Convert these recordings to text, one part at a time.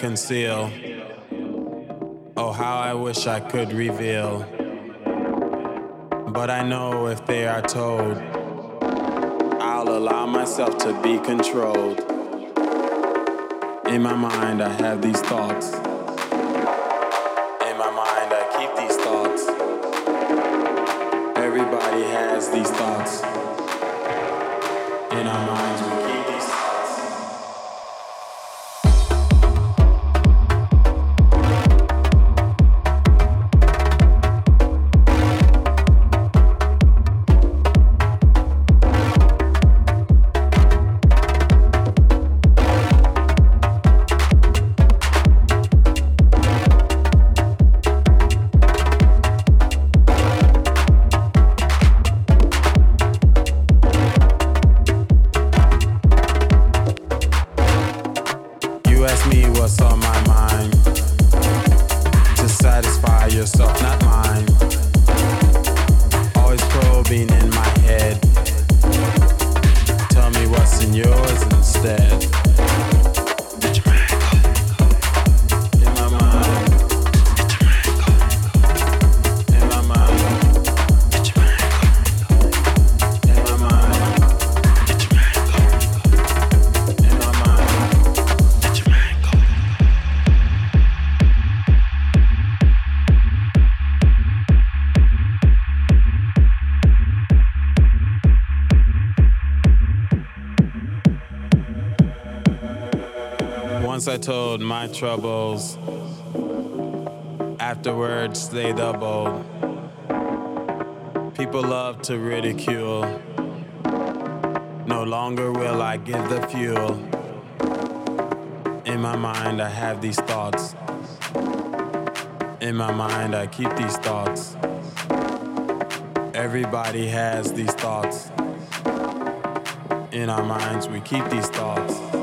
conceal. Oh, how I wish I could reveal. But I know if they are told, I'll allow myself to be controlled. In my mind, I have these thoughts. In my mind, I keep these thoughts. Everybody has these thoughts. I told my troubles, afterwards they doubled. People love to ridicule. No longer will I give the fuel. In my mind, I have these thoughts. In my mind, I keep these thoughts. Everybody has these thoughts. In our minds, we keep these thoughts.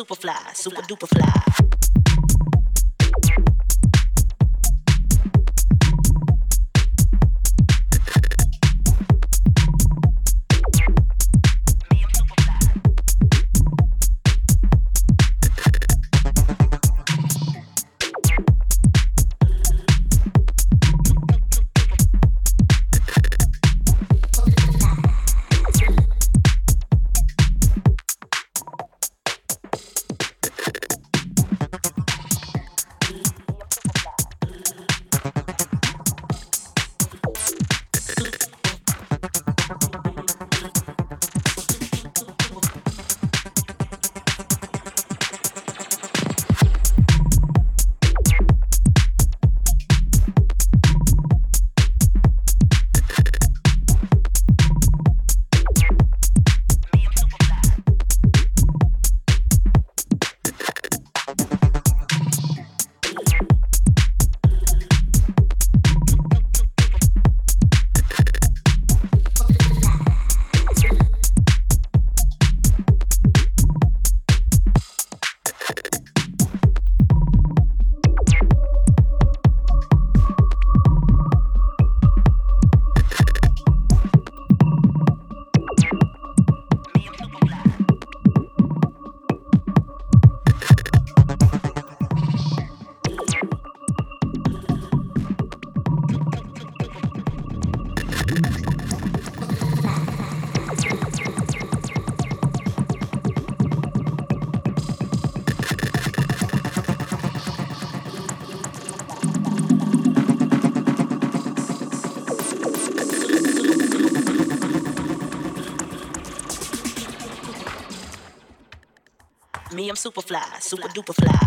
Super fly, super duper fly. Super fly, super duper fly.